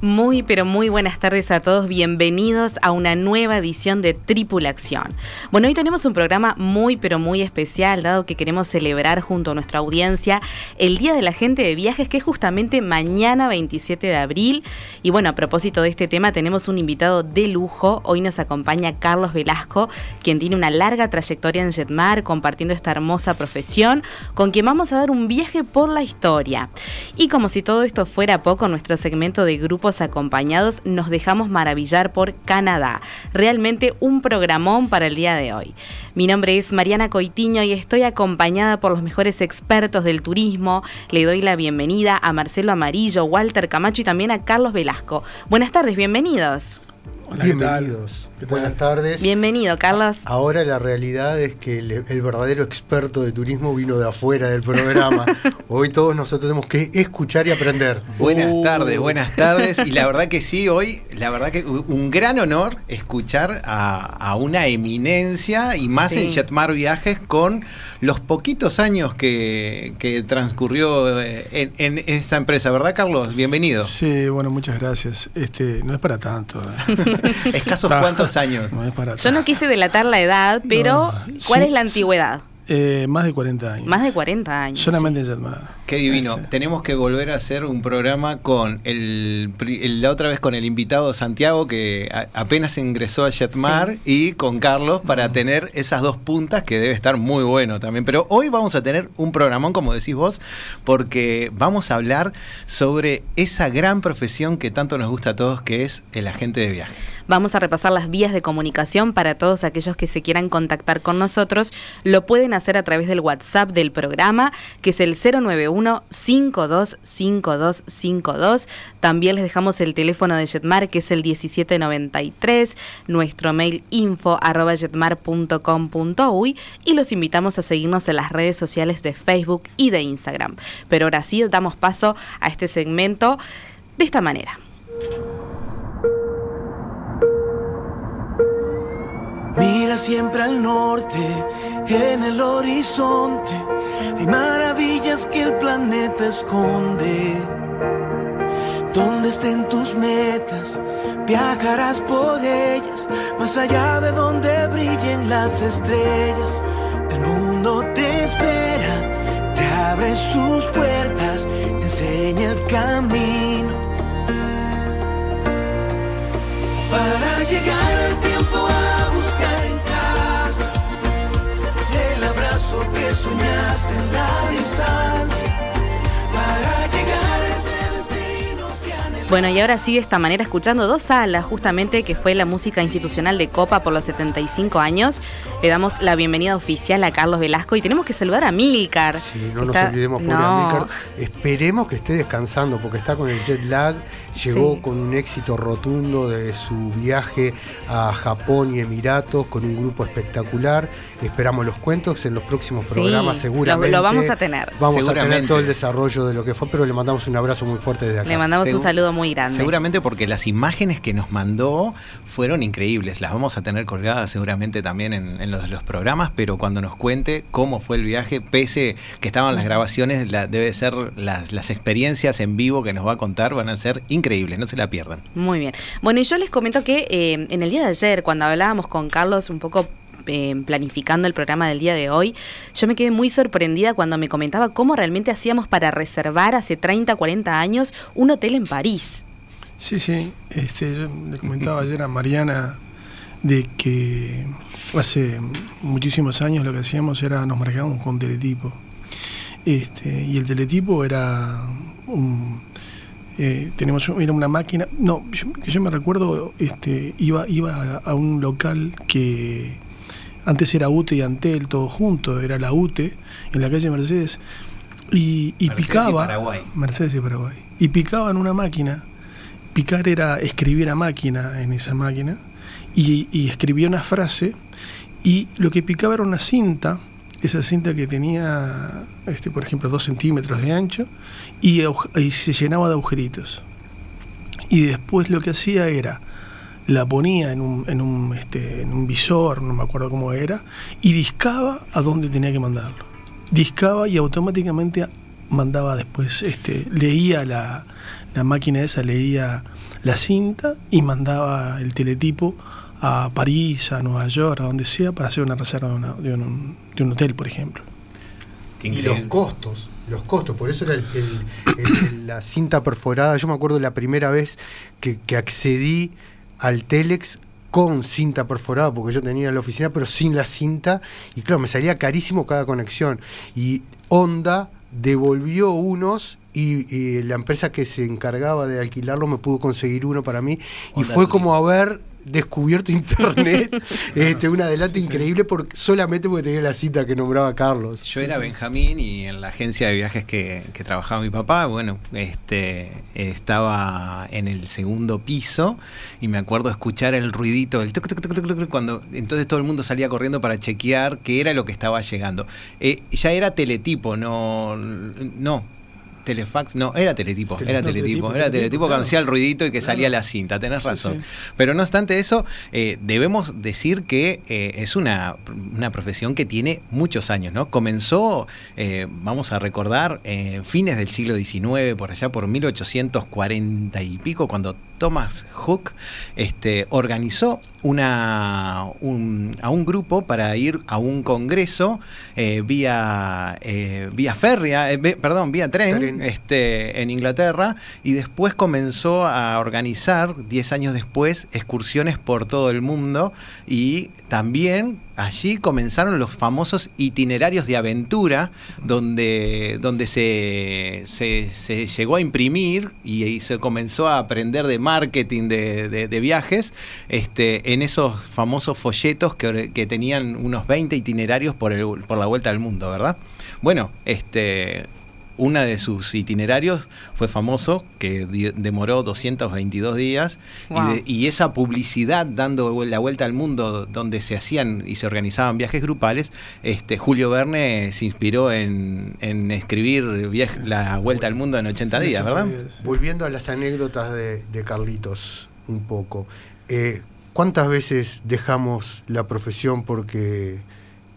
Muy, pero muy buenas tardes a todos. Bienvenidos a una nueva edición de Tripulación. Bueno, hoy tenemos un programa muy, pero muy especial, dado que queremos celebrar junto a nuestra audiencia el Día de la Gente de Viajes, que es justamente mañana 27 de abril. Y bueno, a propósito de este tema, tenemos un invitado de lujo. Hoy nos acompaña Carlos Velasco, quien tiene una larga trayectoria en Jetmar, compartiendo esta hermosa profesión, con quien vamos a dar un viaje por la historia. Y como si todo esto fuera poco, nuestro segmento de grupo acompañados nos dejamos maravillar por Canadá. Realmente un programón para el día de hoy. Mi nombre es Mariana Coitiño y estoy acompañada por los mejores expertos del turismo. Le doy la bienvenida a Marcelo Amarillo, Walter Camacho y también a Carlos Velasco. Buenas tardes, bienvenidos. Bienvenidos. Buenas tardes. Bienvenido, Carlos. Ahora la realidad es que el, verdadero experto de turismo vino de afuera del programa. hoy todos nosotros tenemos que escuchar y aprender. Buenas uh. tardes, buenas tardes. Y la verdad que sí, hoy, la verdad que un gran honor escuchar a, una eminencia y más en Jetmar Viajes con los poquitos años que, transcurrió eh, en, esta empresa, ¿verdad, Carlos? Bienvenido. Sí, bueno, muchas gracias. Este, no es para tanto. ¿eh? Escasos cuantos años? Yo no quise delatar la edad, pero ¿cuál es la antigüedad? Eh, más de 40 años. Más de 40 años. Solamente en Jetmar. Qué divino. Tenemos que volver a hacer un programa con el, la otra vez con el invitado Santiago que apenas ingresó a Jetmar y con Carlos para tener esas dos puntas que debe estar muy bueno también. Pero hoy vamos a tener un programón, como decís vos, porque vamos a hablar sobre esa gran profesión que tanto nos gusta a todos, que es el agente de viajes. Vamos a repasar las vías de comunicación para todos aquellos que se quieran contactar con nosotros. Lo pueden hacer a través del WhatsApp del programa, que es el 091 525252. También les dejamos el teléfono de Jetmar que es el 1793, nuestro mail info arroba jetmar.com.uy y los invitamos a seguirnos en las redes sociales de Facebook y de Instagram. Pero ahora sí damos paso a este segmento de esta manera. Mira siempre al norte, en el horizonte, hay maravillas que el planeta esconde. Donde estén tus metas, viajarás por ellas, más allá de donde brillen las estrellas. El mundo te espera, te abre sus puertas, te enseña el camino. Para llegar al en la distancia para llegar a ese destino que Bueno, y ahora sí, de esta manera, escuchando dos salas, justamente que fue la música institucional de Copa por los 75 años, le damos la bienvenida oficial a Carlos Velasco y tenemos que saludar a Milcar. Sí, no nos olvidemos, por no. Esperemos que esté descansando porque está con el jet lag llegó con un éxito rotundo de su viaje a Japón y Emiratos con un grupo espectacular. Esperamos los cuentos en los próximos programas, seguramente. Lo, vamos a tener. Vamos a tener todo el desarrollo de lo que fue, pero le mandamos un abrazo muy fuerte desde acá. Le mandamos un saludo muy grande. Seguramente porque las imágenes que nos mandó fueron increíbles. Las vamos a tener colgadas seguramente también en, los, los, programas, pero cuando nos cuente cómo fue el viaje, pese que estaban las grabaciones, debe ser las, las experiencias en vivo que nos va a contar, van a ser increíbles increíble, no se la pierdan. Muy bien. Bueno, y yo les comento que eh, en el día de ayer, cuando hablábamos con Carlos un poco eh, planificando el programa del día de hoy, yo me quedé muy sorprendida cuando me comentaba cómo realmente hacíamos para reservar hace 30, 40 años un hotel en París. Sí, sí, este, yo le comentaba ayer a Mariana de que hace muchísimos años lo que hacíamos era nos marcábamos con teletipo. Este, y el teletipo era un, eh, tenemos era una máquina, no, yo, yo me recuerdo, este, iba, iba a, un local que antes era UTE y Antel, todo junto, era la UTE, en la calle Mercedes, y, picaba, Mercedes y Paraguay, y picaba en una máquina, picar era escribir a máquina en esa máquina, y, y escribía una frase, y lo que picaba era una cinta, esa cinta que tenía, este, por ejemplo, dos centímetros de ancho y, se llenaba de agujeritos. Y después lo que hacía era, la ponía en un, en un, este, en un visor, no me acuerdo cómo era, y discaba a dónde tenía que mandarlo. Discaba y automáticamente mandaba después, este, leía la, la máquina esa, leía la cinta y mandaba el teletipo a París, a Nueva York, a donde sea, para hacer una reserva de, un, hotel, por ejemplo. Y los costos, los costos, por eso era la cinta perforada. Yo me acuerdo la primera vez que, accedí al Telex con cinta perforada, porque yo tenía en la oficina, pero sin la cinta, y claro, me salía carísimo cada conexión. Y Honda devolvió unos y, la empresa que se encargaba de alquilarlo me pudo conseguir uno para mí, y fue como a ver descubierto internet, este, un adelanto increíble porque, solamente porque tenía la cita que nombraba Carlos. Yo era Benjamín y en la agencia de viajes que, trabajaba mi papá, bueno, este estaba en el segundo piso y me acuerdo escuchar el ruidito, el cuando entonces todo el mundo salía corriendo para chequear qué era lo que estaba llegando. Eh, ya era teletipo, no, no, telefax, no, era teletipo, era teletipo, era teletipo cuando hacía el ruidito y que salía la cinta, tenés razón. Pero no obstante eso, eh, debemos decir que eh, es una, profesión que tiene muchos años, ¿no? Comenzó, eh, vamos a recordar, fines del siglo XIX, por allá por 1840 y pico, cuando Thomas Hook este, organizó una, a un grupo para ir a un congreso eh, vía, eh, vía férrea, eh, perdón, vía tren, Este, en Inglaterra y después comenzó a organizar, 10 años después, excursiones por todo el mundo y también allí comenzaron los famosos itinerarios de aventura, donde, donde se, se, llegó a imprimir y, se comenzó a aprender de marketing de, viajes este, en esos famosos folletos que, que, tenían unos 20 itinerarios por, el, por la vuelta al mundo, ¿verdad? Bueno, este, una de sus itinerarios fue famoso, que demoró 222 días, y, esa publicidad dando la vuelta al mundo donde se hacían y se organizaban viajes grupales, este, Julio Verne se inspiró en, escribir la vuelta al mundo en 80 días, ¿verdad? Volviendo a las anécdotas de, Carlitos un poco, eh, ¿cuántas veces dejamos la profesión porque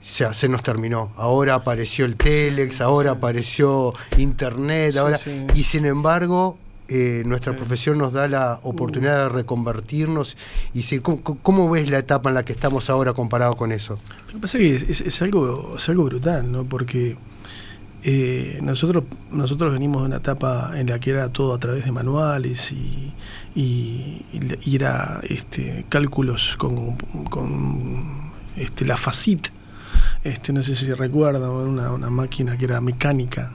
ya se nos terminó. Ahora apareció el Telex, ahora apareció Internet, ahora y sin embargo eh, nuestra profesión nos da la oportunidad de reconvertirnos y decir, ¿cómo, ves la etapa en la que estamos ahora comparado con eso? Lo que pasa es que es, algo, es algo brutal, ¿no? Porque eh, nosotros, nosotros venimos de una etapa en la que era todo a través de manuales y, y, era este, cálculos con, con este, la FACIT, este, no sé si se recuerda, una, una máquina que era mecánica,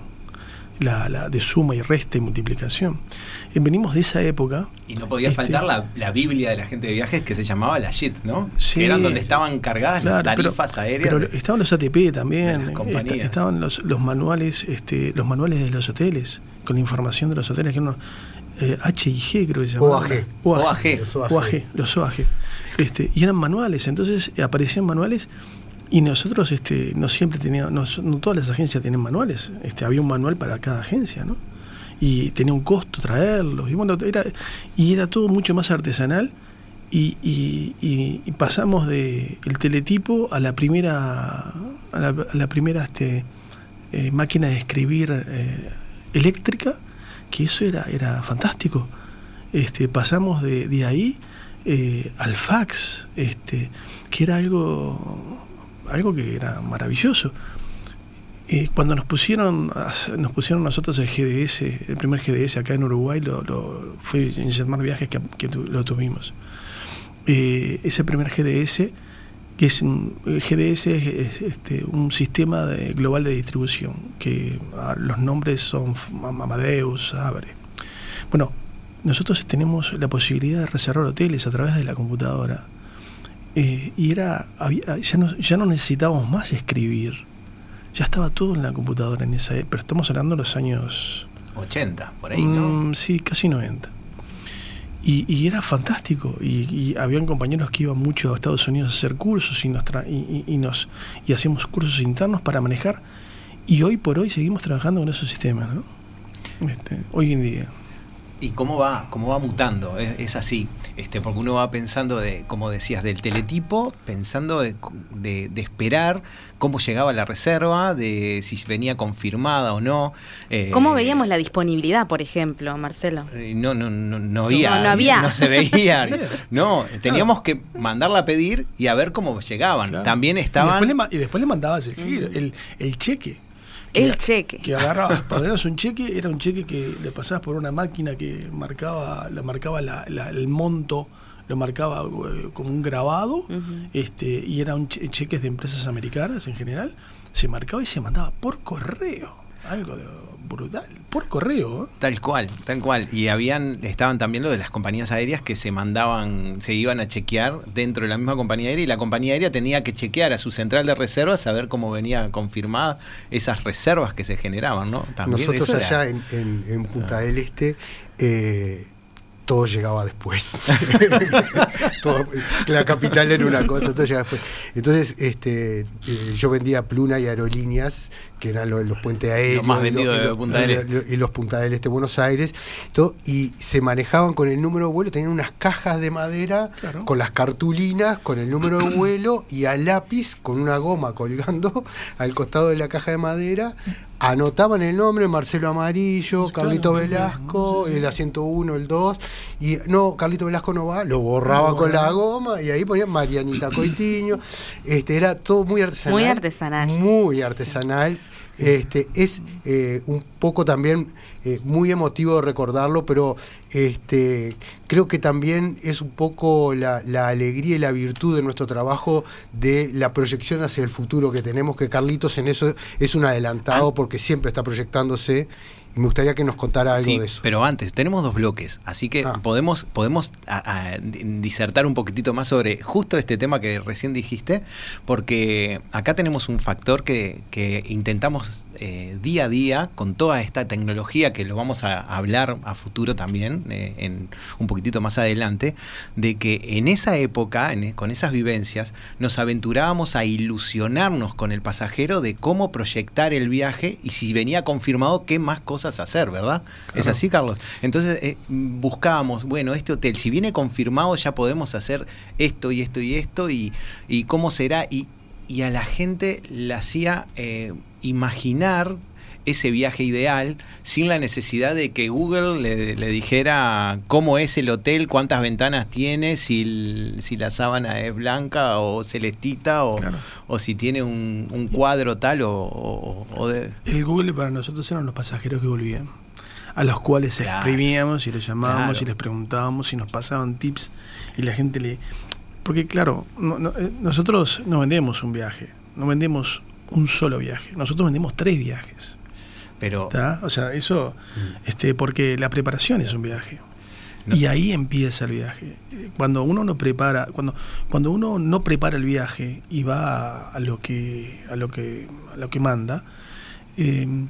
la, la, de suma y resta y multiplicación. Eh, venimos de esa época. Y no podía este, faltar la, la, Biblia de la gente de viajes que se llamaba la JIT, ¿no? Sí, que eran donde estaban cargadas las tarifas aéreas. Pero estaban los ATP también, estaban los, los, manuales, este, los manuales de los hoteles, con la información de los hoteles, que uno, eh, H y G creo que se llamaba. OAG. OAG. OAG. Los OAG. Este, y eran manuales, entonces aparecían manuales y nosotros este, no siempre teníamos, no, todas las agencias tienen manuales, este, había un manual para cada agencia, ¿no? Y tenía un costo traerlos, y bueno, era, y era todo mucho más artesanal, y, pasamos de el teletipo a la primera, a la, primera este, eh, máquina de escribir eh, eléctrica, que eso era, era fantástico. Este, pasamos de, de ahí eh, al fax, este, que era algo algo que era maravilloso. y cuando nos pusieron, nos pusieron nosotros el GDS, el primer GDS acá en Uruguay, lo, fue en Jetmar Viajes que, lo tuvimos. Eh, ese primer GDS, que es GDS es, este, un sistema global de distribución, que los nombres son Amadeus, Abre. Bueno, nosotros tenemos la posibilidad de reservar hoteles a través de la computadora. Eh, y era, ya, no, ya no necesitábamos más escribir. Ya estaba todo en la computadora en esa pero estamos hablando de los años 80, por ahí, ¿no? Mm, sí, casi 90. Y, era fantástico. Y, habían compañeros que iban mucho a Estados Unidos a hacer cursos y nos, y, nos y hacíamos cursos internos para manejar. Y hoy por hoy seguimos trabajando con esos sistemas, ¿no? Este, hoy en día y cómo va, cómo va mutando, es, así, este, porque uno va pensando de, como decías, del teletipo, pensando de, esperar cómo llegaba la reserva, de si venía confirmada o no. Eh, ¿Cómo veíamos la disponibilidad, por ejemplo, Marcelo? Eh, no, no, no, no había, no, había. no se veía, no, teníamos que mandarla a pedir y a ver cómo llegaban. También estaban... Y después le, mandabas el, el cheque. El cheque. Que agarrabas, para un cheque, era un cheque que le pasabas por una máquina que marcaba, le marcaba el monto, lo marcaba eh, como un grabado, este, y eran cheques de empresas americanas en general, se marcaba y se mandaba por correo. Algo de brutal, por correo. ¿eh? Tal cual, tal cual. Y habían, estaban también lo de las compañías aéreas que se mandaban, se iban a chequear dentro de la misma compañía aérea y la compañía aérea tenía que chequear a su central de reservas a ver cómo venía confirmada esas reservas que se generaban, ¿no? Nosotros allá en, Punta del Este eh, todo llegaba después. la capital era una cosa, todo llegaba después. Entonces, este, eh, yo vendía pluna y aerolíneas, que eran los, los puentes aéreos. más vendido de Punta del Este. Y los Punta del Este, Buenos Aires. Todo, y se manejaban con el número de vuelo, tenían unas cajas de madera con las cartulinas, con el número de vuelo y a lápiz con una goma colgando al costado de la caja de madera anotaban el nombre, Marcelo Amarillo, pues Carlito Velasco, el asiento 1, el 2, y no, Carlito Velasco no va, lo borraban con la goma y ahí ponían Marianita Coitiño, este, era todo muy artesanal. Muy artesanal. Muy artesanal. Este, es eh, un poco también eh, muy emotivo de recordarlo, pero este, creo que también es un poco la, alegría y la virtud de nuestro trabajo de la proyección hacia el futuro que tenemos, que Carlitos en eso es un adelantado ah. porque siempre está proyectándose me gustaría que nos contara algo de eso. Pero antes, tenemos dos bloques, así que ah. podemos, podemos disertar un poquitito más sobre justo este tema que recién dijiste, porque acá tenemos un factor que, que intentamos eh, día a día con toda esta tecnología que lo vamos a hablar a futuro también, eh, en un poquitito más adelante, de que en esa época, e, con esas vivencias, nos aventurábamos a ilusionarnos con el pasajero de cómo proyectar el viaje y si venía confirmado qué más cosas hacer, ¿verdad? ¿Es así, Carlos? Entonces eh, buscábamos, bueno, este hotel, si viene confirmado ya podemos hacer esto y esto y esto y, y cómo será y, y a la gente le hacía imaginar ese viaje ideal sin la necesidad de que Google le, dijera cómo es el hotel, cuántas ventanas tiene, si, si la sábana es blanca o celestita o, o si tiene un, cuadro tal o, de... El Google para nosotros eran los pasajeros que volvían, a los cuales escribíamos y los llamábamos y les preguntábamos y nos pasaban tips y la gente le... Porque claro, eh, nosotros no vendemos un viaje, no vendemos un solo viaje. Nosotros vendemos tres viajes. Pero. O sea, eso. Mm. este Porque la preparación es un viaje. Y ahí empieza el viaje. Cuando uno no prepara, cuando, cuando uno no prepara el viaje y va a, lo que a lo que a lo que manda, em,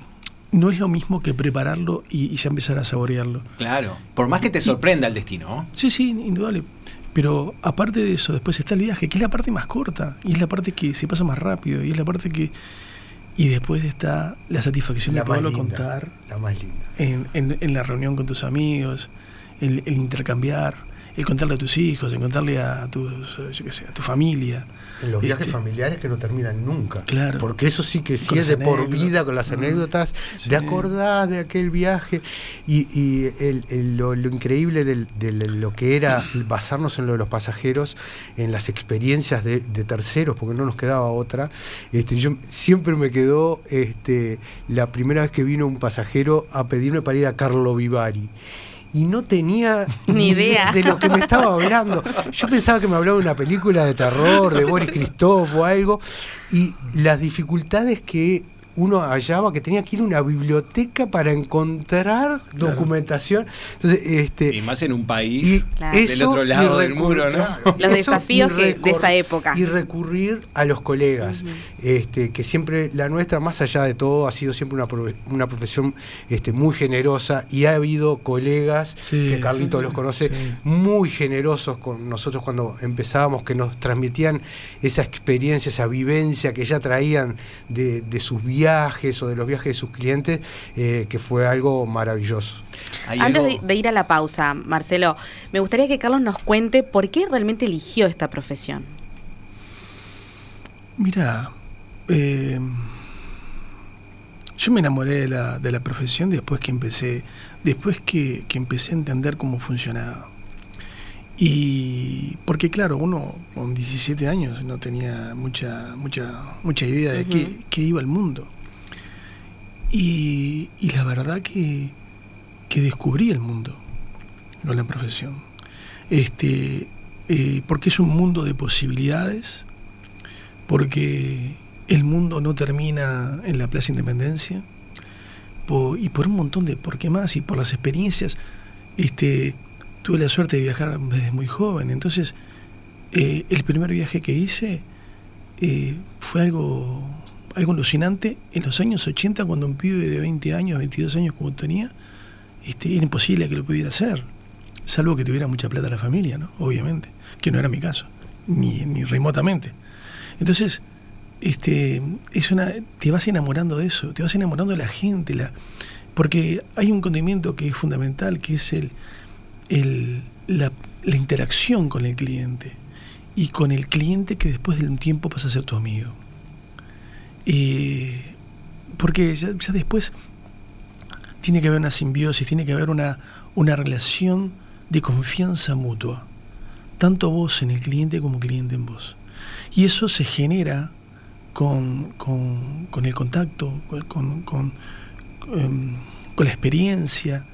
no es lo mismo que prepararlo y, ya empezar a saborearlo. Claro, por más que te sorprenda el destino. Sí, sí, indudable. Pero aparte de eso, después está el viaje, que es la parte más corta, y es la parte que se pasa más rápido, y es la parte que... Y después está la satisfacción de poderlo contar. La más linda. En, en, la reunión con tus amigos, el intercambiar el contarle a tus hijos, el contarle a, tus, yo qué sé, a tu familia. En los viajes este, familiares que no terminan nunca. Claro. Porque eso sí que sí es de por vida con las anécdotas, de acordar de aquel viaje y, lo, increíble de, lo que era basarnos en lo de los pasajeros, en las experiencias de, terceros, porque no nos quedaba otra. Este, yo siempre me quedó este, la primera vez que vino un pasajero a pedirme para ir a Carlo Vivari y no tenía ni idea de lo que me estaba hablando. Yo pensaba que me hablaba de una película de terror, de Boris Christoph o algo, y las dificultades que uno hallaba que tenía que ir a una biblioteca para encontrar documentación. Entonces, este, y más en un país del otro lado del muro, ¿no? Los desafíos de esa época. Y recurrir a los colegas, este, que siempre la nuestra, más allá de todo, ha sido siempre una, una profesión este, muy generosa y ha habido colegas, que Carlito los conoce, muy generosos con nosotros cuando empezábamos, que nos transmitían esa experiencia, esa vivencia que ya traían de, sus viajes o de los viajes de sus clientes, eh, que fue algo maravilloso. Antes de, ir a la pausa, Marcelo, me gustaría que Carlos nos cuente por qué realmente eligió esta profesión. Mira, eh, yo me enamoré de la, de la, profesión después que empecé, después que, que empecé a entender cómo funcionaba. Y porque claro, uno con 17 años no tenía mucha, mucha, mucha idea de qué, iba el mundo. Y, la verdad que, que, descubrí el mundo con la profesión. Este, eh, porque es un mundo de posibilidades, porque el mundo no termina en la Plaza Independencia, y por un montón de por qué más, y por las experiencias. Este, tuve la suerte de viajar desde muy joven, entonces eh, el primer viaje que hice eh, fue algo, algo alucinante. En los años 80, cuando un pibe de 20 años, 22 años como tenía, este, era imposible que lo pudiera hacer, salvo que tuviera mucha plata la familia, ¿no? obviamente, que no era mi caso, ni, ni remotamente. Entonces, este, es una, te vas enamorando de eso, te vas enamorando de la gente, la, porque hay un condimento que es fundamental, que es el, el, la, interacción con el cliente y con el cliente que después de un tiempo pasa a ser tu amigo. Porque ya, después tiene que haber una simbiosis, tiene que haber una, una relación de confianza mutua, tanto vos en el cliente como cliente en vos. Y eso se genera con, con, el contacto, con, con, em, con la experiencia,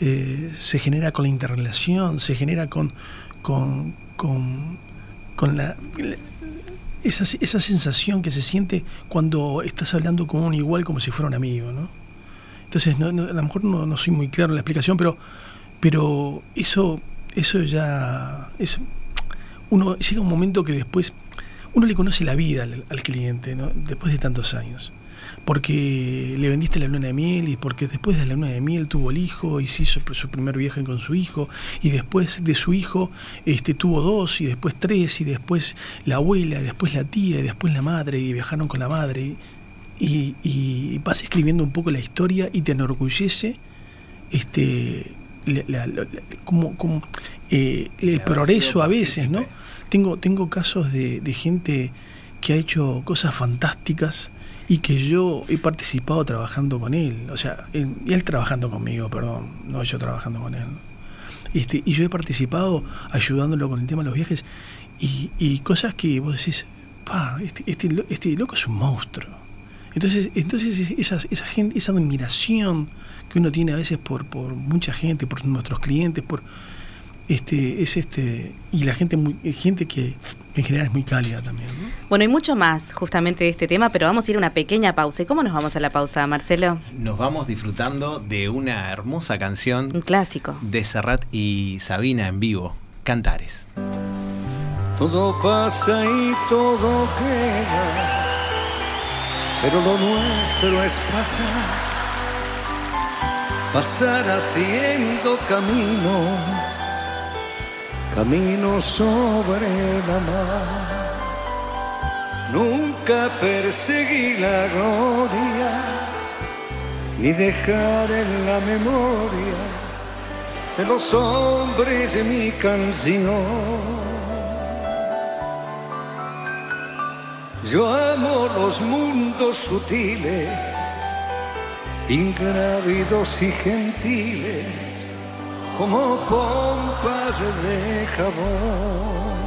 eh, se genera con la interrelación, se genera con, con, con, la, esa, esa, sensación que se siente cuando estás hablando con un igual como si fuera un amigo, ¿no? Entonces, a lo mejor no, soy muy claro en la explicación, pero, pero eso, eso ya es, uno llega un momento que después uno le conoce la vida al, al cliente, ¿no? Después de tantos años porque le vendiste la luna de miel y porque después de la luna de miel tuvo el hijo y se hizo su primer viaje con su hijo y después de su hijo este, tuvo dos y después tres y después la abuela, y después la tía y después la madre y viajaron con la madre y, y vas escribiendo un poco la historia y te enorgullece este como, como eh, el progreso a veces, ¿no? Tengo, tengo casos de, de gente que ha hecho cosas fantásticas y que yo he participado trabajando con él, o sea, él, trabajando conmigo, perdón, no yo trabajando con él. Este, y yo he participado ayudándolo con el tema de los viajes y, y cosas que vos decís, pa, este, este, este, loco es un monstruo. Entonces, entonces esa, esa, gente, esa admiración que uno tiene a veces por, por mucha gente, por nuestros clientes, por este, es este, y la gente muy, gente que en general es muy cálida también. Bueno, hay mucho más justamente de este tema, pero vamos a ir a una pequeña pausa. ¿Y cómo nos vamos a la pausa, Marcelo? Nos vamos disfrutando de una hermosa canción. Un clásico. De Serrat y Sabina en vivo, Cantares. Todo pasa y todo queda, pero lo nuestro es pasar. Pasar haciendo camino camino sobre la mar. Nunca perseguí la gloria, ni dejar en la memoria de los hombres de mi canción. Yo amo los mundos sutiles, ingrávidos y gentiles como pompas de jabón.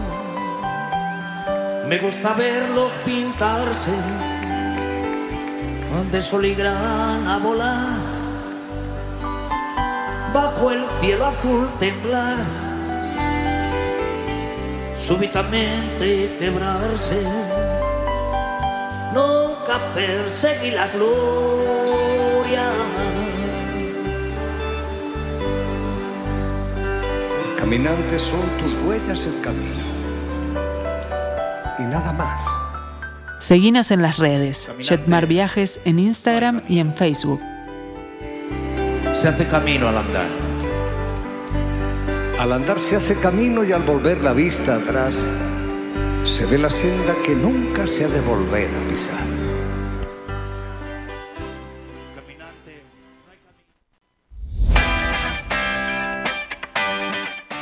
Me gusta verlos pintarse de sol y a volar, bajo el cielo azul temblar, súbitamente quebrarse. Nunca perseguir la gloria. Caminantes son tus huellas el camino. Y nada más. Seguinos en las redes, Jetmar Viajes en Instagram y en Facebook. Se hace camino al andar. Al andar se hace camino y al volver la vista atrás, se ve la senda que nunca se ha de volver a pisar.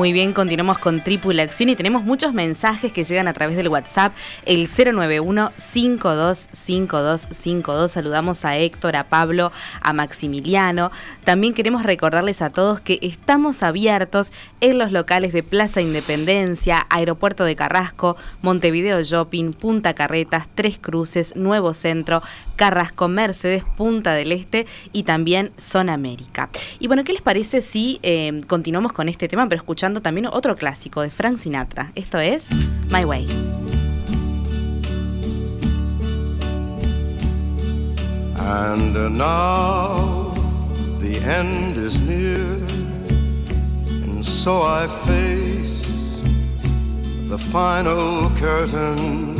Muy bien, continuamos con Tripulación y tenemos muchos mensajes que llegan a través del WhatsApp, el 091-525252. Saludamos a Héctor, a Pablo, a Maximiliano. También queremos recordarles a todos que estamos abiertos en los locales de Plaza Independencia, Aeropuerto de Carrasco, Montevideo Shopping, Punta Carretas, Tres Cruces, Nuevo Centro, Carrasco Mercedes, Punta del Este y también Zona América. Y bueno, ¿qué les parece si eh, continuamos con este tema, pero escuchamos también otro clásico de Frank Sinatra. Esto es My Way. And now the end is near, and so I face the final curtain.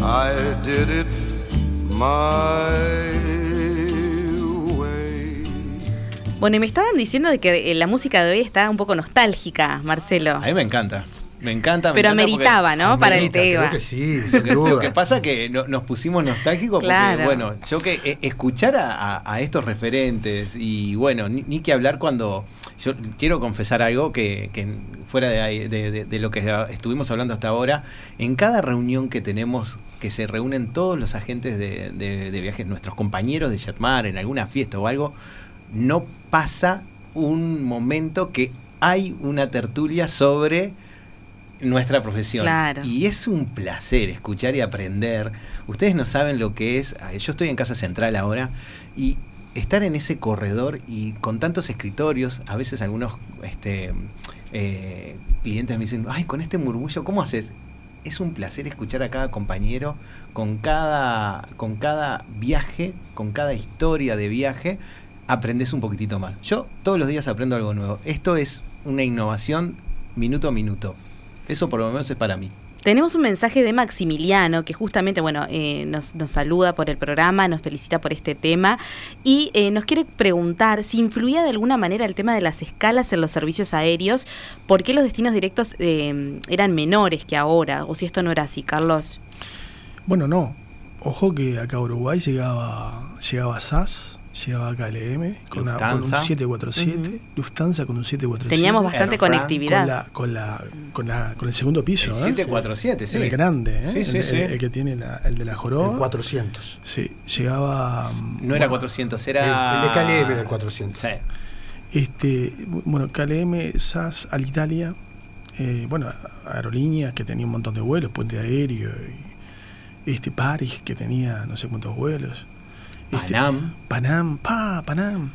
I did it my Bueno, y me estaban diciendo de que eh, la música de hoy está un poco nostálgica, Marcelo. A mí me encanta. Me encanta. Pero ameritaba, ¿no? Para el tema. Creo que sí, Lo que pasa es que nos pusimos nostálgicos porque, bueno, yo que eh, escuchar a, estos referentes y, bueno, ni, que hablar cuando. Yo quiero confesar algo que, fuera de, lo que estuvimos hablando hasta ahora, en cada reunión que tenemos, que se reúnen todos los agentes de, viajes, nuestros compañeros de Yatmar, en alguna fiesta o algo, no pasa un momento que hay una tertulia sobre nuestra profesión. Y es un placer escuchar y aprender. Ustedes no saben lo que es. Yo estoy en Casa Central ahora y estar en ese corredor y con tantos escritorios, a veces algunos este, eh, clientes me dicen, ay, con este murmullo, ¿cómo haces? Es un placer escuchar a cada compañero con cada, con cada viaje, con cada historia de viaje aprendes un poquitito más. Yo todos los días aprendo algo nuevo. Esto es una innovación minuto a minuto. Eso por lo menos es para mí. Tenemos un mensaje de Maximiliano que justamente, bueno, eh, nos, saluda por el programa, nos felicita por este tema y eh, nos quiere preguntar si influía de alguna manera el tema de las escalas en los servicios aéreos, por qué los destinos directos eh, eran menores que ahora, o si esto no era así, Carlos. Bueno, no. Ojo que acá a Uruguay llegaba, llegaba SAS, llegaba KLM con, un 747, Lufthansa con un 747. Teníamos bastante conectividad. Con, la, con, la, con, el segundo piso. El 747, ¿eh? sí. El grande, ¿eh? sí, sí, el, que tiene el de la joroba. El 400. Sí, llegaba... No era 400, era... El de KLM era el 400. Sí. Este, bueno, KLM, SAS, Alitalia, eh, bueno, aerolíneas que tenía un montón de vuelos, puente aéreo, y, este Paris que tenía no sé cuántos vuelos. Panam. Panam, pa, Panam.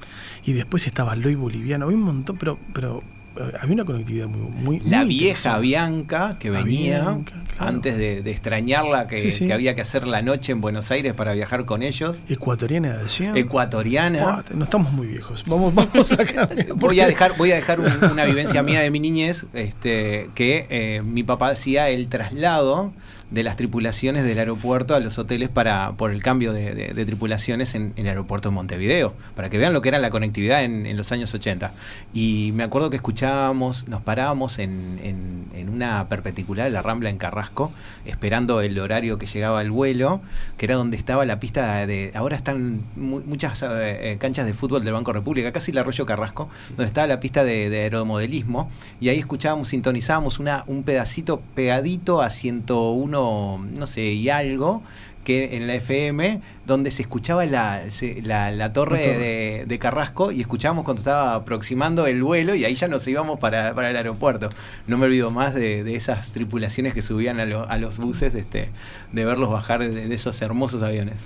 Y después estaba Loy Boliviano, había un montón, pero, pero eh, había una conectividad muy, muy La vieja Bianca que venía antes de, extrañarla, que, había que hacer la noche en Buenos Aires para viajar con ellos. Ecuatoriana decía. Ecuatoriana. no estamos muy viejos. Vamos, vamos a voy a dejar, voy a dejar una vivencia mía de mi niñez, este, que eh, mi papá hacía el traslado de las tripulaciones del aeropuerto a los hoteles para por el cambio de, tripulaciones en, el aeropuerto de Montevideo, para que vean lo que era la conectividad en, los años 80. Y me acuerdo que escuchábamos, nos parábamos en, en, una perpendicular, la Rambla en Carrasco, esperando el horario que llegaba el vuelo, que era donde estaba la pista de... Ahora están muchas eh, eh, canchas de fútbol del Banco República, casi el arroyo Carrasco, donde estaba la pista de, de aeromodelismo, y ahí escuchábamos, sintonizábamos una, un pedacito pegadito a 101 no sé, y algo que en la FM donde se escuchaba la, la, torre, De, Carrasco y escuchábamos cuando estaba aproximando el vuelo y ahí ya nos íbamos para, el aeropuerto. No me olvido más de, esas tripulaciones que subían a, a, los buses, este, de verlos bajar de, esos hermosos aviones.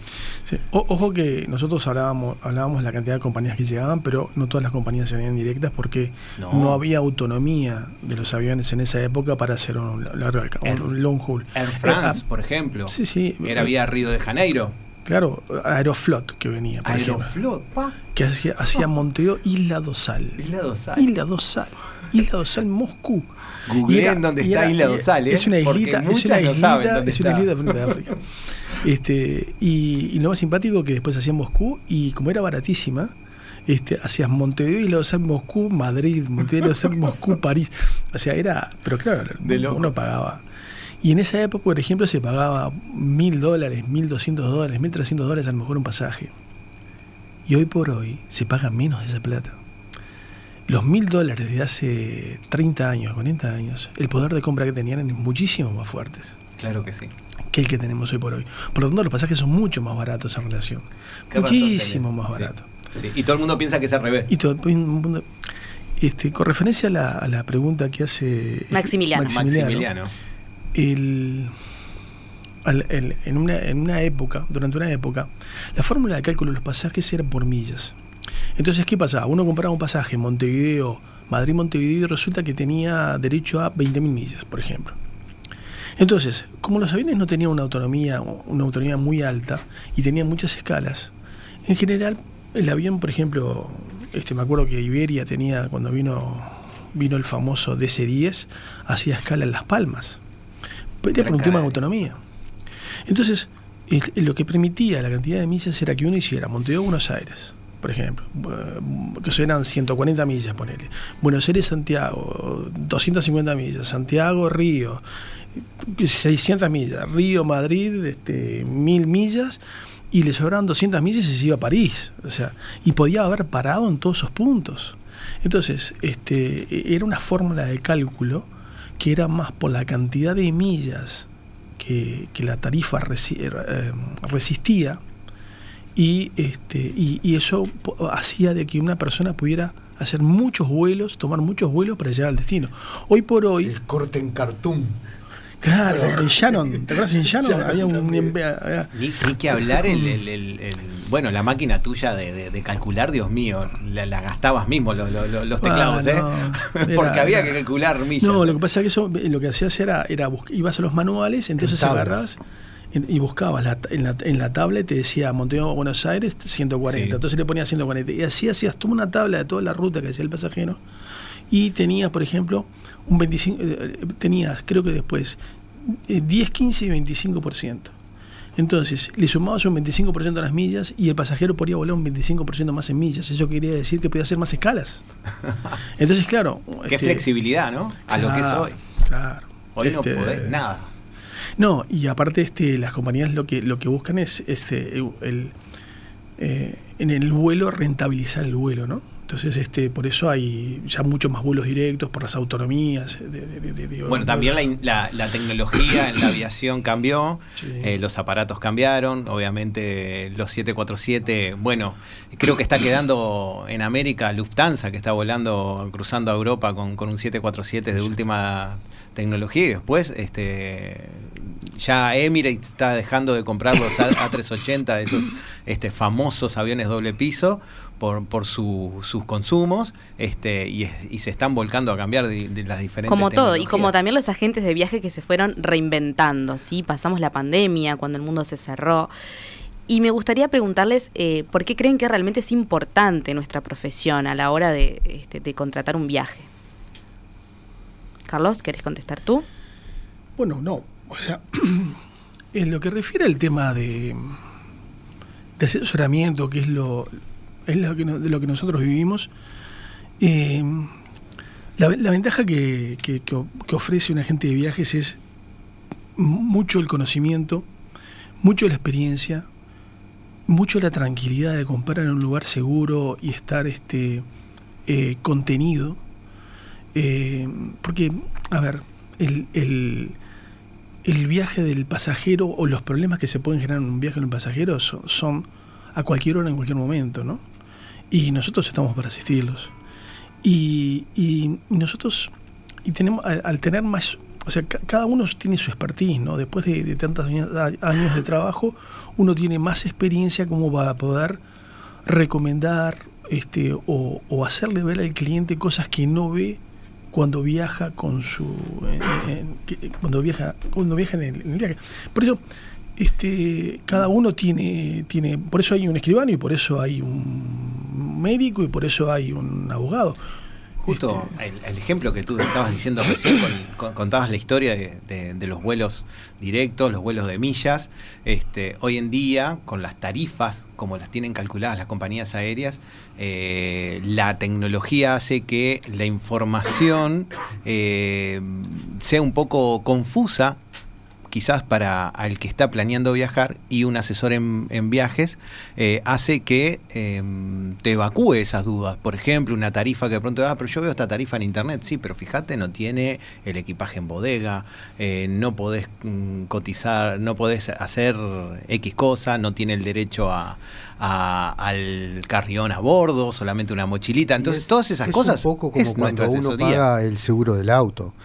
ojo que nosotros hablábamos, hablábamos de la cantidad de compañías que llegaban, pero no todas las compañías venían directas porque no. había autonomía de los aviones en esa época para hacer un, largo, un long haul. Air France, por ejemplo. Sí, sí. Era vía Río de Janeiro. Claro, Aeroflot que venía. Por Aeroflot, pa. Que hacía, hacía Montevideo Isla Dosal. Isla Dosal. Isla Dosal. Isla Dosal Moscú. Googleen dónde está Isla Dosal, ¿eh? Es una islita, es una islita, es una islita frente de África. Este, y, y, lo más simpático que después hacía Moscú, y como era baratísima, este, hacías Montevideo y Dosal Moscú, Madrid, Montevideo Dosal Moscú, París. O sea, era, pero claro, de uno pagaba. Y en esa época, por ejemplo, se pagaba mil dólares, mil doscientos dólares, mil trescientos dólares a lo mejor un pasaje. Y hoy por hoy se paga menos de esa plata. Los mil dólares de hace 30 años, 40 años, el poder de compra que tenían eran muchísimo más fuertes. Claro que sí. Que el que tenemos hoy por hoy. Por lo tanto, los pasajes son mucho más baratos en relación. Muchísimo más baratos. Y todo el mundo piensa que es al revés. Y todo el mundo. Este, con referencia a la, pregunta que hace Maximiliano. Maximiliano el, en, una, en una época, durante una época, la fórmula de cálculo de los pasajes era por millas. Entonces, ¿qué pasaba? Uno compraba un pasaje Montevideo, Madrid-Montevideo, y resulta que tenía derecho a 20.000 millas, por ejemplo. Entonces, como los aviones no tenían una autonomía, una autonomía muy alta y tenían muchas escalas, en general el avión, por ejemplo, este, me acuerdo que Iberia tenía, cuando vino, vino el famoso DC-10, hacía escala en Las Palmas era por un tema de autonomía. Entonces, lo que permitía la cantidad de millas era que uno hiciera Montevideo Buenos Aires, por ejemplo, que eran 140 millas, ponele. Buenos Aires Santiago, 250 millas, Santiago Río, 600 millas, Río Madrid, este, 1000 millas y le sobraban 200 millas y se iba a París, o sea, y podía haber parado en todos esos puntos. Entonces, este, era una fórmula de cálculo que era más por la cantidad de millas que, la tarifa eh, resistía y, este, y, eso hacía de que una persona pudiera hacer muchos vuelos, tomar muchos vuelos para llegar al destino. Hoy por hoy... El corte en cartoon. Claro, en Shannon, ¿te acuerdas en Shannon? había un. Ni, que hablar el, bueno, la máquina tuya de, calcular, Dios mío, la, gastabas mismo los, teclados, ¿eh? Porque había que calcular millas. No, lo que pasa es que eso lo que hacías era, era ibas a los manuales, entonces agarras y buscabas en, la, en la tabla y te decía Montevideo Buenos Aires 140, entonces le ponías 140 y así hacías tú una tabla de toda la ruta que hacía el pasajero y tenías, por ejemplo, un 25, eh, tenías, creo que después, 10, eh, 15 y 25%. Entonces, le sumabas un 25% a las millas y el pasajero podía volar un 25% más en millas. Eso quería decir que podía hacer más escalas. Entonces, claro. Qué este, flexibilidad, ¿no? A lo que es hoy. Claro. Hoy no este, podés nada. No, y aparte, este, las compañías lo que, lo que buscan es este, el, eh, en el vuelo rentabilizar el vuelo, ¿no? Entonces, este, por eso hay ya muchos más vuelos directos, por las autonomías. bueno, también la, tecnología en la aviación cambió, eh, los aparatos cambiaron, obviamente los 747, bueno, creo que está quedando en América Lufthansa, que está volando, cruzando a Europa con, con un 747 de última tecnología, y después este, ya Emirates está dejando de comprar los A380, esos este, famosos aviones doble piso, por, por sus consumos este, y, se están volcando a cambiar de, las diferentes Como todo, y como también los agentes de viaje que se fueron reinventando, ¿sí? Pasamos la pandemia, cuando el mundo se cerró. Y me gustaría preguntarles eh, por qué creen que realmente es importante nuestra profesión a la hora de, este, de contratar un viaje. Carlos, ¿querés contestar tú? Bueno, no. O sea, en lo que refiere al tema de, de asesoramiento, que es lo, es lo que de lo que nosotros vivimos, eh, la, ventaja que, ofrece un agente de viajes es mucho el conocimiento, mucho la experiencia, mucho la tranquilidad de comprar en un lugar seguro y estar este eh, contenido. Eh, porque, a ver, el, el, el, viaje del pasajero o los problemas que se pueden generar en un viaje de un pasajero son, a cualquier hora, en cualquier momento, ¿no? Y nosotros estamos para asistirlos. Y, y nosotros, y tenemos, al, tener más, o sea, cada uno tiene su expertise, ¿no? Después de, de tantos años de trabajo, uno tiene más experiencia como para poder recomendar este, o, o, hacerle ver al cliente cosas que no ve cuando viaja con su cuando viaja cuando viaja en el, viaje por eso este cada uno tiene tiene por eso hay un escribano y por eso hay un médico y por eso hay un abogado Justo este, el, ejemplo que tú estabas diciendo recién, contabas la historia de, los vuelos directos, los vuelos de millas. Este, hoy en día, con las tarifas como las tienen calculadas las compañías aéreas, eh, la tecnología hace que la información eh, sea un poco confusa quizás para el que está planeando viajar y un asesor en, viajes eh, hace que em, te evacúe esas dudas. Por ejemplo, una tarifa que de pronto, ah, pero yo veo esta tarifa en internet, sí, pero fíjate, no tiene el equipaje en bodega, eh, no podés mm, cotizar, no podés hacer X cosa, no tiene el derecho a, al carrión a bordo, solamente una mochilita. Entonces, todas esas cosas. Es un poco como cuando uno paga el seguro del auto.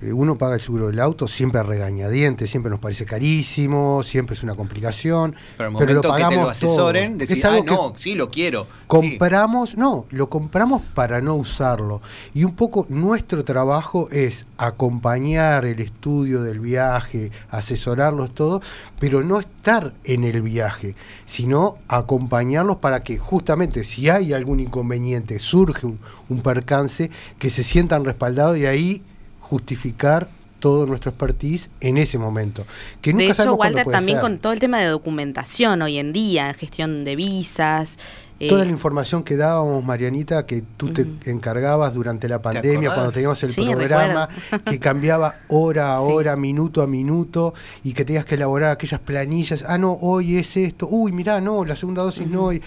Eh, uno paga el seguro del auto siempre a regañadientes, siempre nos parece carísimo, siempre es una complicación. Pero, el lo pagamos que te lo asesoren, decís, ah, no, sí lo quiero. Compramos, no, lo compramos para no usarlo. Y un poco nuestro trabajo es acompañar el estudio del viaje, asesorarlos todo, pero no estar en el viaje, sino acompañarlos para que justamente si hay algún inconveniente, surge un, un percance, que se sientan respaldados y ahí justificar todo nuestro expertise en ese momento. Que nunca de hecho, Walter, también con todo el tema de documentación hoy en día, gestión de visas. Toda la eh, información que dábamos, Marianita, que tú te encargabas durante la pandemia, cuando teníamos el programa, que cambiaba hora a hora, minuto a minuto, y que tenías que elaborar aquellas planillas. Ah, no, hoy es esto. Uy, mirá, no, la segunda dosis no. Hoy.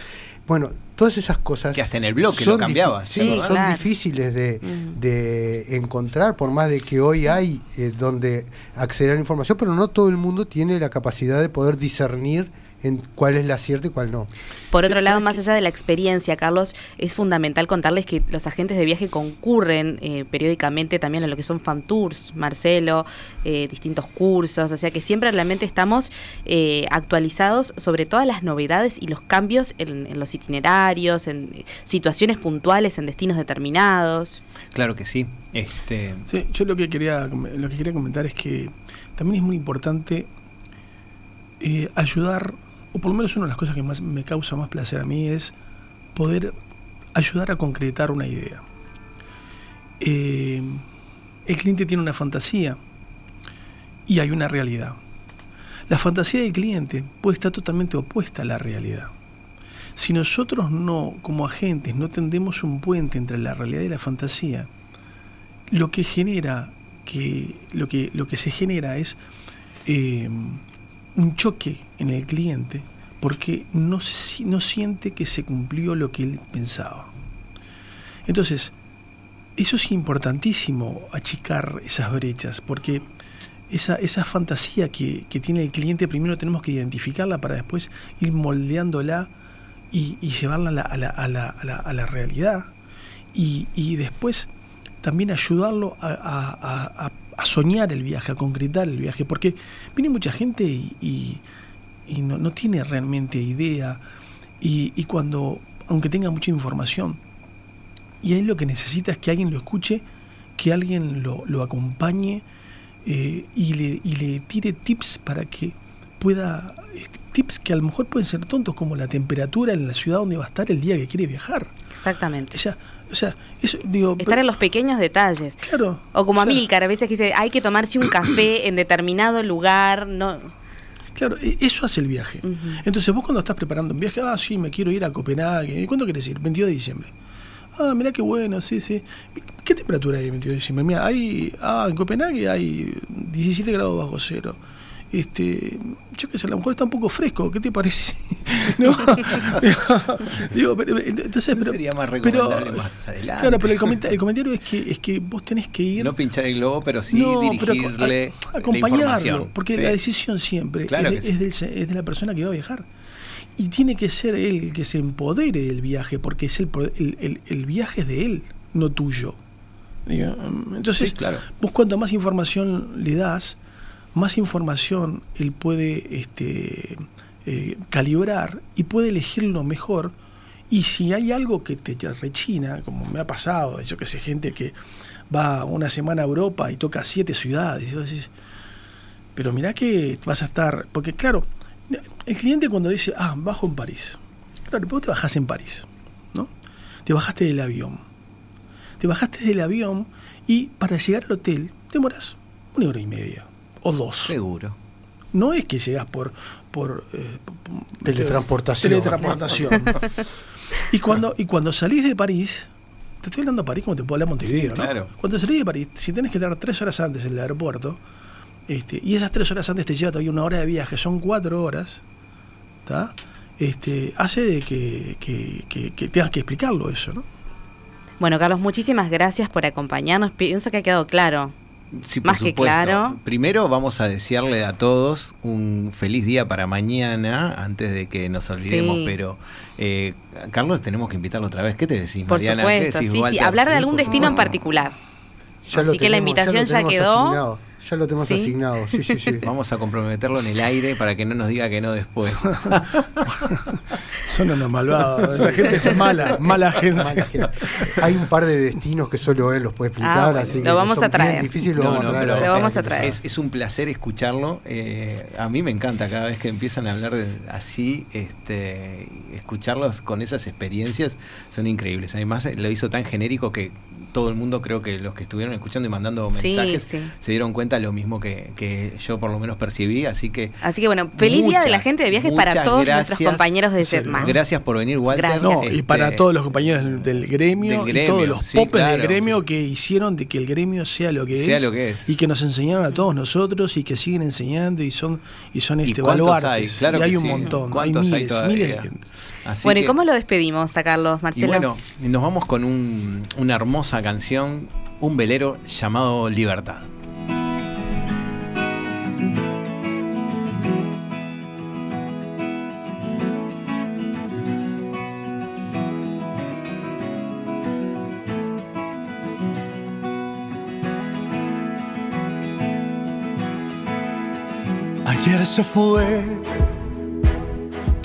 Bueno, todas esas cosas. Que hasta en el bloque lo cambiabas. Sí, son difíciles de, encontrar, por más de que hoy hay eh, donde acceder a la información, pero no todo el mundo tiene la capacidad de poder discernir en cuál es la cierta y cuál no. Por otro lado, más allá de la experiencia, Carlos, es fundamental contarles que los agentes de viaje concurren eh, periódicamente también a lo que son fan tours, Marcelo, eh, distintos cursos, o sea que siempre realmente estamos eh, actualizados sobre todas las novedades y los cambios en, los itinerarios, en situaciones puntuales, en destinos determinados. Claro que sí. Este... Sí, yo lo que quería lo que quería comentar es que también es muy importante ayudar o por lo menos una de las cosas que más me causa más placer a mí es poder ayudar a concretar una idea. Eh, el cliente tiene una fantasía y hay una realidad. La fantasía del cliente puede estar totalmente opuesta a la realidad. Si nosotros no, como agentes, no tendemos un puente entre la realidad y la fantasía, lo que genera que lo que lo que se genera es eh, un choque en el cliente porque no, no siente que se cumplió lo que él pensaba. Entonces, eso es importantísimo, achicar esas brechas, porque esa, esa fantasía que, tiene el cliente, primero tenemos que identificarla para después ir moldeándola y, llevarla a la, a la, a la, realidad. Y, y, después también ayudarlo a, a soñar el viaje, a concretar el viaje, porque viene mucha gente y, no, tiene realmente idea, y, cuando, aunque tenga mucha información, y él lo que necesita es que alguien lo escuche, que alguien lo, acompañe eh, y, le, y le tire tips para que pueda tips que a lo mejor pueden ser tontos, como la temperatura en la ciudad donde va a estar el día que quiere viajar. Exactamente. O sea, o sea eso, digo, Estar en los pequeños detalles. Claro. O como a Milcar, a veces que dice, hay que tomarse un café en determinado lugar, no... Claro, e, eso hace el viaje. Entonces vos cuando estás preparando un viaje, ah, sí, me quiero ir a Copenhague. ¿Cuándo quieres ir? 22 de diciembre. Ah, mira qué bueno, sí, sí. ¿Qué temperatura hay el 22 de diciembre? Mira, hay, ah, en Copenhague hay 17 grados bajo cero este, yo qué sé, a lo mejor está un poco fresco, ¿qué te parece? ¿No? digo, pero, entonces, pero, sería más recomendable más adelante. Claro, pero el comentario, es que es que vos tenés que ir. No pinchar el globo, pero sí dirigirle. acompañarlo, porque la decisión siempre es, de, la persona que va a viajar. Y tiene que ser él el que se empodere del viaje, porque es el, el, el viaje es de él, no tuyo. Entonces, claro. vos cuanto más información le das, más información él puede este, eh, calibrar y puede elegir lo mejor. Y si hay algo que te rechina, como me ha pasado, yo que sé, gente que va una semana a Europa y toca siete ciudades, pero mirá que vas a estar, porque claro, el cliente cuando dice, ah, bajo en París, claro, vos te bajás en París, ¿no? Te bajaste del avión, te bajaste del avión y para llegar al hotel demoras una hora y media o dos. Seguro. No es que llegas por, por eh, teletransportación. Teletransportación. y cuando y cuando salís de París, te estoy hablando de París como te puedo hablar de Montevideo, claro. Cuando salís de París, si tenés que estar tres horas antes en el aeropuerto, este, y esas tres horas antes te lleva todavía una hora de viaje, son cuatro horas, ¿está? Este, hace de que, que, que tengas que explicarlo eso, ¿no? Bueno, Carlos, muchísimas gracias por acompañarnos. Pienso que ha quedado claro más que claro. Primero vamos a desearle a todos un feliz día para mañana, antes de que nos olvidemos, pero eh, Carlos tenemos que invitarlo otra vez. ¿Qué te decís, Por Supuesto, sí, sí, hablar de algún destino en particular. Así que la invitación ya, quedó. Ya lo tenemos asignado, sí, sí, sí. Vamos a comprometerlo en el aire para que no nos diga que no después. Son unos malvados. La gente es mala, mala gente. Hay un par de destinos que solo él los puede explicar, ah, así lo vamos a traer. difícil, lo, vamos, a traer lo vamos a traer. Es, un placer escucharlo. Eh, a mí me encanta cada vez que empiezan a hablar de, así, este, escucharlos con esas experiencias son increíbles. Además, lo hizo tan genérico que todo el mundo, creo que los que estuvieron escuchando y mandando mensajes, se dieron cuenta lo mismo que, yo por lo menos percibí, así que... Así que bueno, feliz día de la gente de viajes para todos nuestros compañeros de Setman. Gracias por venir, Walter. No, y para este, todos los compañeros del gremio, y todos los popes del gremio que hicieron de que el gremio sea lo que, es, lo que es. Y que nos enseñaron a todos nosotros y que siguen enseñando y son, y son este, baluartes. Hay? y hay un montón, hay miles, miles de gente. Bueno, ¿y cómo lo despedimos a Carlos, Marcelo? bueno, nos vamos con una hermosa canción, un velero llamado Libertad. Ayer se fue,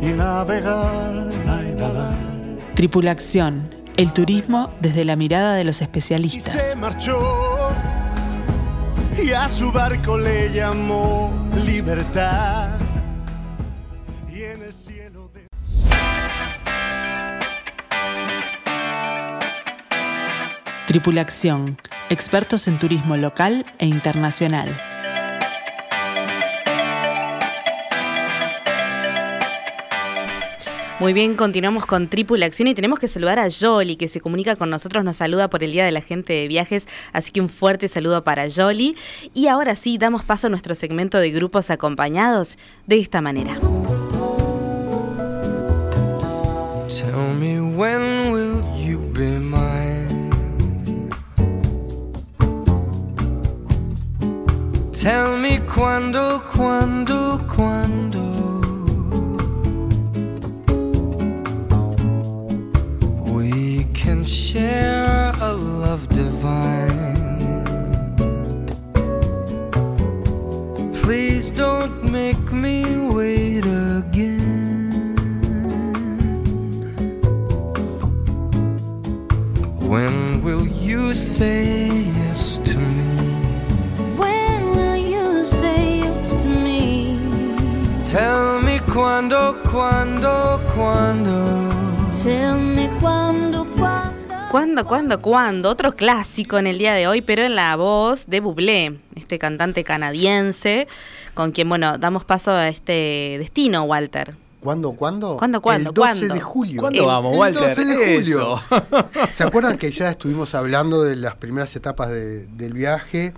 y navegar. Tripulación, el turismo desde la mirada de los especialistas. se marchó y a su barco le llamó libertad. Y en el cielo de... Tripulación, expertos en turismo local e internacional. Muy bien, continuamos con Tripulación y tenemos que saludar a Jolly, que se comunica con nosotros, nos saluda por el Día de la Gente de Viajes, así que un fuerte saludo para Jolly. Y ahora sí, damos paso a nuestro segmento de grupos acompañados de esta manera. Tell me when will you be mine? Tell me cuándo, cuándo, cuándo share a love divine. Please don't make me wait again. When will you say yes to me? When will you say yes to me? Tell me quando, quando, quando. Tell me. ¿Cuándo, cuándo, cuándo? Otro clásico en el día de hoy, pero en la voz de Bublé, este cantante canadiense, con quien, bueno, damos paso a este destino, Walter. ¿Cuándo, cuándo? ¿Cuándo, cuándo, El 12 cuándo? de julio. ¿Cuándo El- vamos, el Walter? 12 de julio. Eso. ¿Se acuerdan que ya estuvimos hablando de las primeras etapas de- del viaje?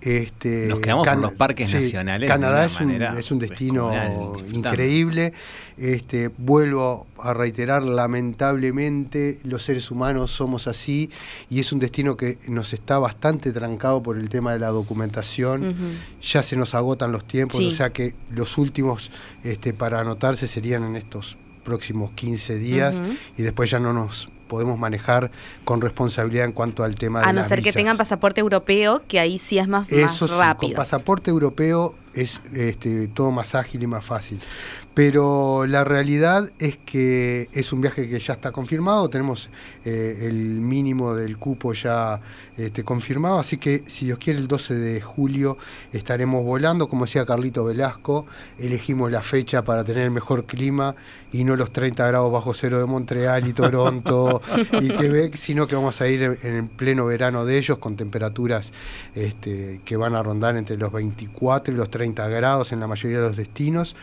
Este, Nos quedamos por los parques nacionales Canadá es un, manera es un destino increíble. Este, vuelvo a reiterar, lamentablemente los seres humanos somos así y es un destino que nos está bastante trancado por el tema de la documentación. Ya se nos agotan los tiempos, Sí. o sea que los últimos este, para anotarse serían en estos próximos 15 días y después ya no nos podemos manejar con responsabilidad en cuanto al tema de A no las ser que tengan pasaporte europeo, que ahí sí es más, más Eso sí, con rápido. pasaporte europeo es este, todo más ágil y más fácil. Pero la realidad es que es un viaje que ya está confirmado, tenemos eh, el mínimo del cupo ya este, confirmado, así que si Dios quiere el 12 de julio estaremos volando, como decía Carlito Velasco, elegimos la fecha para tener el mejor clima y no los 30 grados bajo cero de Montreal y Toronto y Quebec, sino que vamos a ir en, en el pleno verano de ellos con temperaturas este, que van a rondar entre los 24 y los 30 grados en la mayoría de los destinos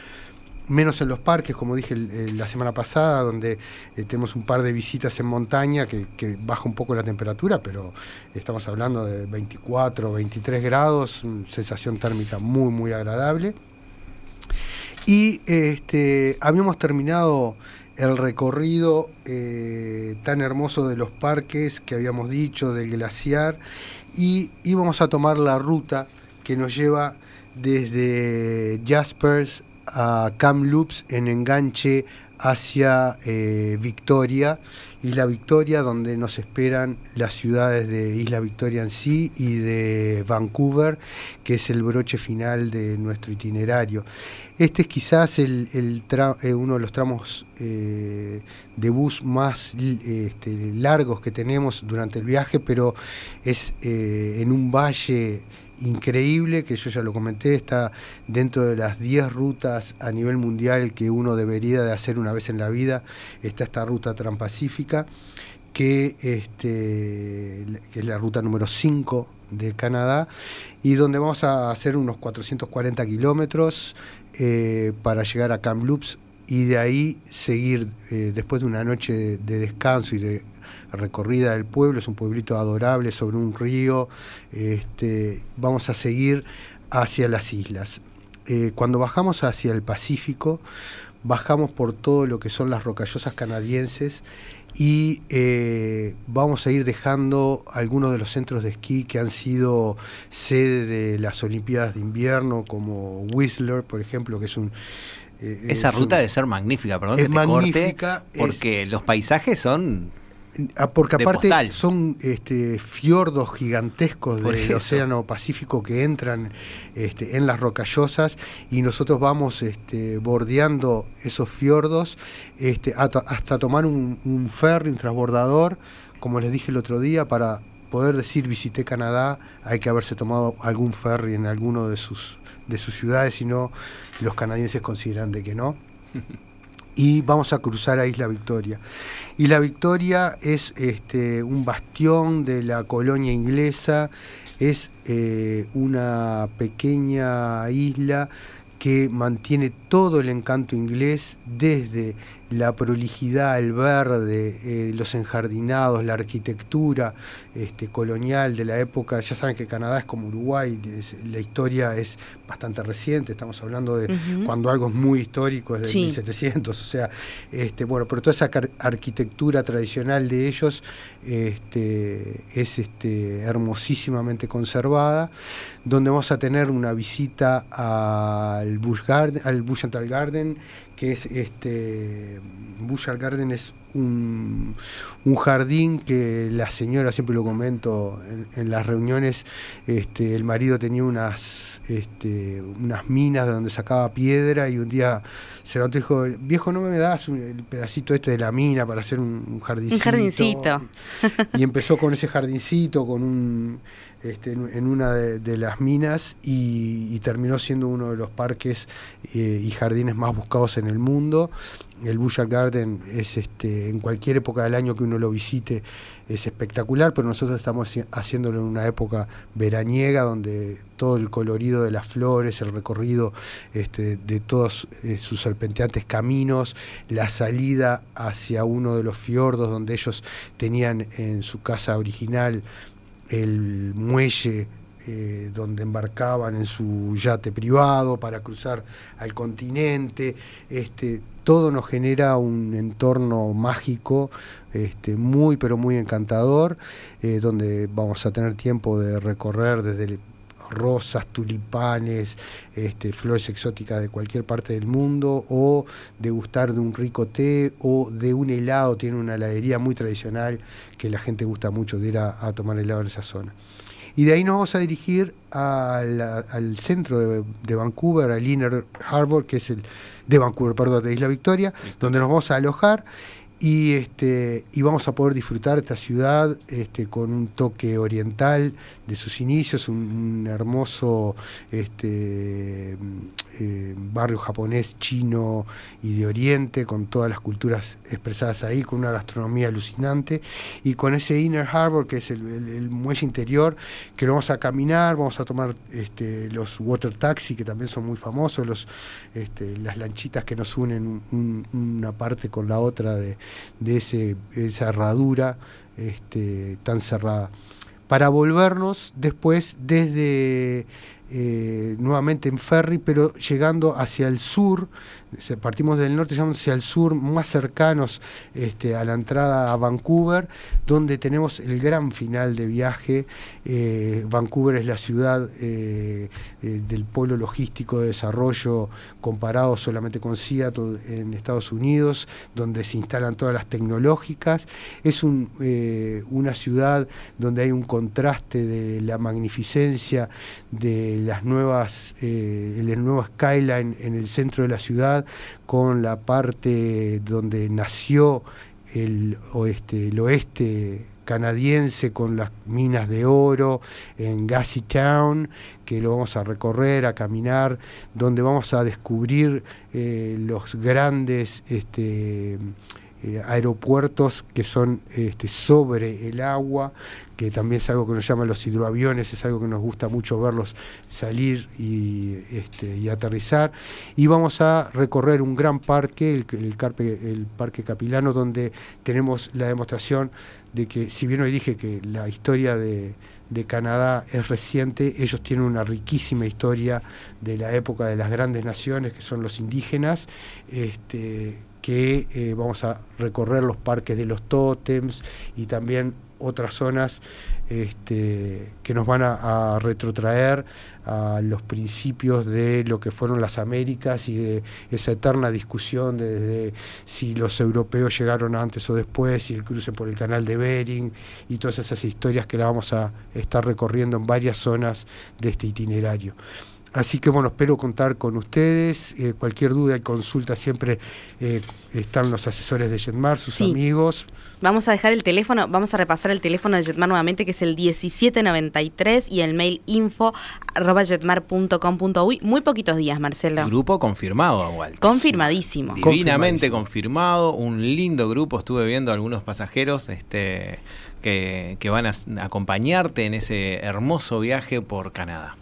menos en los parques, como dije la semana pasada, donde eh, tenemos un par de visitas en montaña que, baja un poco la temperatura, pero estamos hablando de 24, 23 grados, sensación térmica muy, muy agradable. Y este, habíamos terminado el recorrido eh, tan hermoso de los parques que habíamos dicho, del glaciar, y íbamos a tomar la ruta que nos lleva desde Jaspers a Kamloops en enganche hacia eh, Victoria, Isla Victoria, donde nos esperan las ciudades de Isla Victoria en sí y de Vancouver, que es el broche final de nuestro itinerario. Este es quizás el, eh, uno de los tramos eh, de bus más este, largos que tenemos durante el viaje, pero es eh, en un valle increíble, que yo ya lo comenté, está dentro de las 10 rutas a nivel mundial que uno debería de hacer una vez en la vida, está esta ruta transpacífica, que, este, es la ruta número 5 de Canadá, y donde vamos a hacer unos 440 kilómetros eh, para llegar a Kamloops y de ahí seguir eh, después de una noche de descanso y de recorrida del pueblo, es un pueblito adorable sobre un río, este, vamos a seguir hacia las islas. Eh, cuando bajamos hacia el Pacífico, bajamos por todo lo que son las rocallosas canadienses y eh, vamos a ir dejando algunos de los centros de esquí que han sido sede de las Olimpiadas de Invierno, como Whistler, por ejemplo, que es un... eh, Esa es ruta un- debe ser magnífica, perdón es que te magnífica, corte, porque los paisajes son Porque de aparte postal. son este, fiordos gigantescos del. Océano Pacífico que entran este, en las rocallosas y nosotros vamos este, bordeando esos fiordos este, hasta, hasta tomar un, un ferry, un transbordador, como les dije el otro día, para poder decir visité Canadá, hay que haberse tomado algún ferry en alguno de sus, de sus ciudades, si no los canadienses consideran de que no y vamos a cruzar a Isla Victoria. Isla Victoria es este, un bastión de la colonia inglesa, es eh, una pequeña isla que mantiene todo el encanto inglés desde la prolijidad, el verde, eh, los enjardinados, la arquitectura este, colonial de la época. Ya saben que Canadá es como Uruguay, es- la historia es bastante reciente, estamos hablando de cuando algo es muy histórico, es de Sí. 1700, o sea, este, bueno, pero toda esa arquitectura tradicional de ellos este, es este, hermosísimamente conservada, donde vamos a tener una visita al Busch Garden, al Busch Garden, que es este Bushard Garden es un, un jardín que la señora, siempre lo comento en, en las reuniones, este, el marido tenía unas, este, unas minas de donde sacaba piedra y un día se lo dijo, viejo, ¿no me das el pedacito este de la mina para hacer un, un jardincito? Un jardincito. Y empezó con ese jardincito, con un este, en, una de, las minas y, terminó siendo uno de los parques eh, y jardines más buscados en el mundo. El Bushard Garden es este, en cualquier época del año que uno lo visite es espectacular, pero nosotros estamos haci- haciéndolo en una época veraniega donde todo el colorido de las flores, el recorrido este, de todos eh, sus serpenteantes caminos, la salida hacia uno de los fiordos donde ellos tenían en su casa original el muelle eh, donde embarcaban en su yate privado para cruzar al continente. Este, todo nos genera un entorno mágico, este, muy pero muy encantador, eh, donde vamos a tener tiempo de recorrer desde el- rosas, tulipanes, este, flores exóticas de cualquier parte del mundo, o degustar de un rico té o de un helado. Tiene una heladería muy tradicional que la gente gusta mucho de ir a, a tomar helado en esa zona. Y de ahí nos vamos a dirigir al centro de, de Vancouver, al Inner Harbor, que es el de Vancouver, perdón, de Isla Victoria, donde nos vamos a alojar y este y vamos a poder disfrutar esta ciudad este, con un toque oriental de sus inicios, un, hermoso este, eh, barrio japonés, chino y de oriente, con todas las culturas expresadas ahí, con una gastronomía alucinante y con ese Inner Harbor, que es el, el- el muelle interior, que vamos a caminar, vamos a tomar este, los water taxi, que también son muy famosos, los, este, las lanchitas que nos unen un- una parte con la otra de, de ese, esa herradura este, tan cerrada. Para volvernos después desde eh, nuevamente en ferry, pero llegando hacia el sur, partimos del norte, llegamos hacia el sur, más cercanos este, a la entrada a Vancouver, donde tenemos el gran final de viaje. Eh, Vancouver es la ciudad eh, eh, del polo logístico de desarrollo comparado solamente con Seattle en Estados Unidos, donde se instalan todas las tecnológicas. Es un, una ciudad donde hay un contraste de la magnificencia de las nuevas, el nuevo skyline en el centro de la ciudad, con la parte donde nació el oeste, el oeste canadiense con las minas de oro en Gassy Town, que lo vamos a recorrer, a caminar, donde vamos a descubrir eh, los grandes este, eh, aeropuertos que son este, sobre el agua, que también es algo que nos llaman los hidroaviones, es algo que nos gusta mucho verlos salir y, este, aterrizar. Y vamos a recorrer un gran parque, el, Parque Capilano, donde tenemos la demostración de que, si bien hoy dije que la historia de, de Canadá es reciente, ellos tienen una riquísima historia de la época de las grandes naciones, que son los indígenas, este, que eh, vamos a recorrer los parques de los tótems y también otras zonas este, que nos van a, retrotraer a los principios de lo que fueron las Américas y de esa eterna discusión de, de si los europeos llegaron antes o después, si el cruce por el canal de Bering y todas esas historias que la vamos a estar recorriendo en varias zonas de este itinerario. Así que bueno, espero contar con ustedes. Eh, cualquier duda y consulta siempre eh, están los asesores de Jetmar, sus Sí. amigos. Vamos a dejar el teléfono, vamos a repasar el teléfono de Jetmar nuevamente, que es el 1793 y el mail info arroba jetmar.com.uy. Muy poquitos días, Marcelo. Grupo confirmado, Walter. Confirmadísimo. Divinamente confirmado, un lindo grupo. Estuve viendo algunos pasajeros este, que, que van a acompañarte en ese hermoso viaje por Canadá.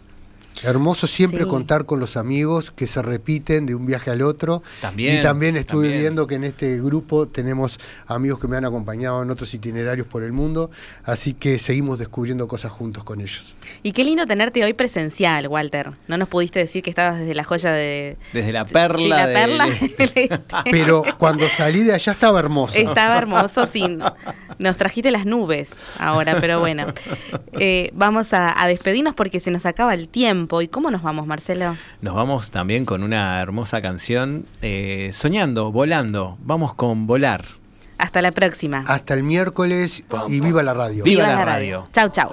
Hermoso siempre Sí. contar con los amigos que se repiten de un viaje al otro. También, y también estuve también. viendo que en este grupo tenemos amigos que me han acompañado en otros itinerarios por el mundo, así que seguimos descubriendo cosas juntos con ellos. Y qué lindo tenerte hoy presencial, Walter. No nos pudiste decir que estabas desde la joya de... Desde la perla, Sí, la perla este. Pero cuando salí de allá estaba hermoso. Estaba hermoso, sin. Nos trajiste las nubes ahora, pero bueno. Eh, vamos a, a despedirnos porque se nos acaba el tiempo. ¿Y cómo nos vamos, Marcelo? Nos vamos también con una hermosa canción, eh, soñando, volando. Vamos con volar. Hasta la próxima. Hasta el miércoles y viva la radio. Viva la radio. Chau, chau.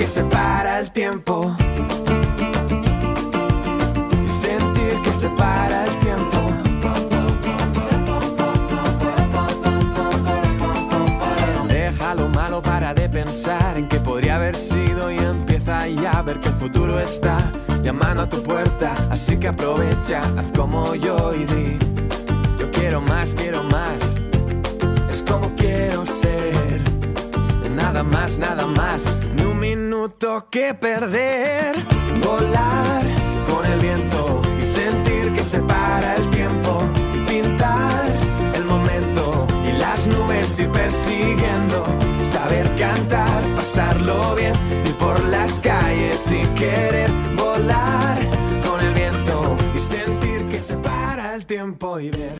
que se para el tiempo. Sentir que se para el tiempo. Deja lo malo para de pensar en que podría haber sido y empieza ya a ver que el futuro está llamando a tu puerta. Así que aprovecha, haz como yo y di: Yo quiero más, quiero más. Es como quiero ser. Nada más, nada más. Minuto que perder. Volar con el viento y sentir que se para el tiempo. Pintar el momento y las nubes ir persiguiendo. Saber cantar, pasarlo bien, ir por las calles y querer volar con el viento y sentir que se para el tiempo y ver.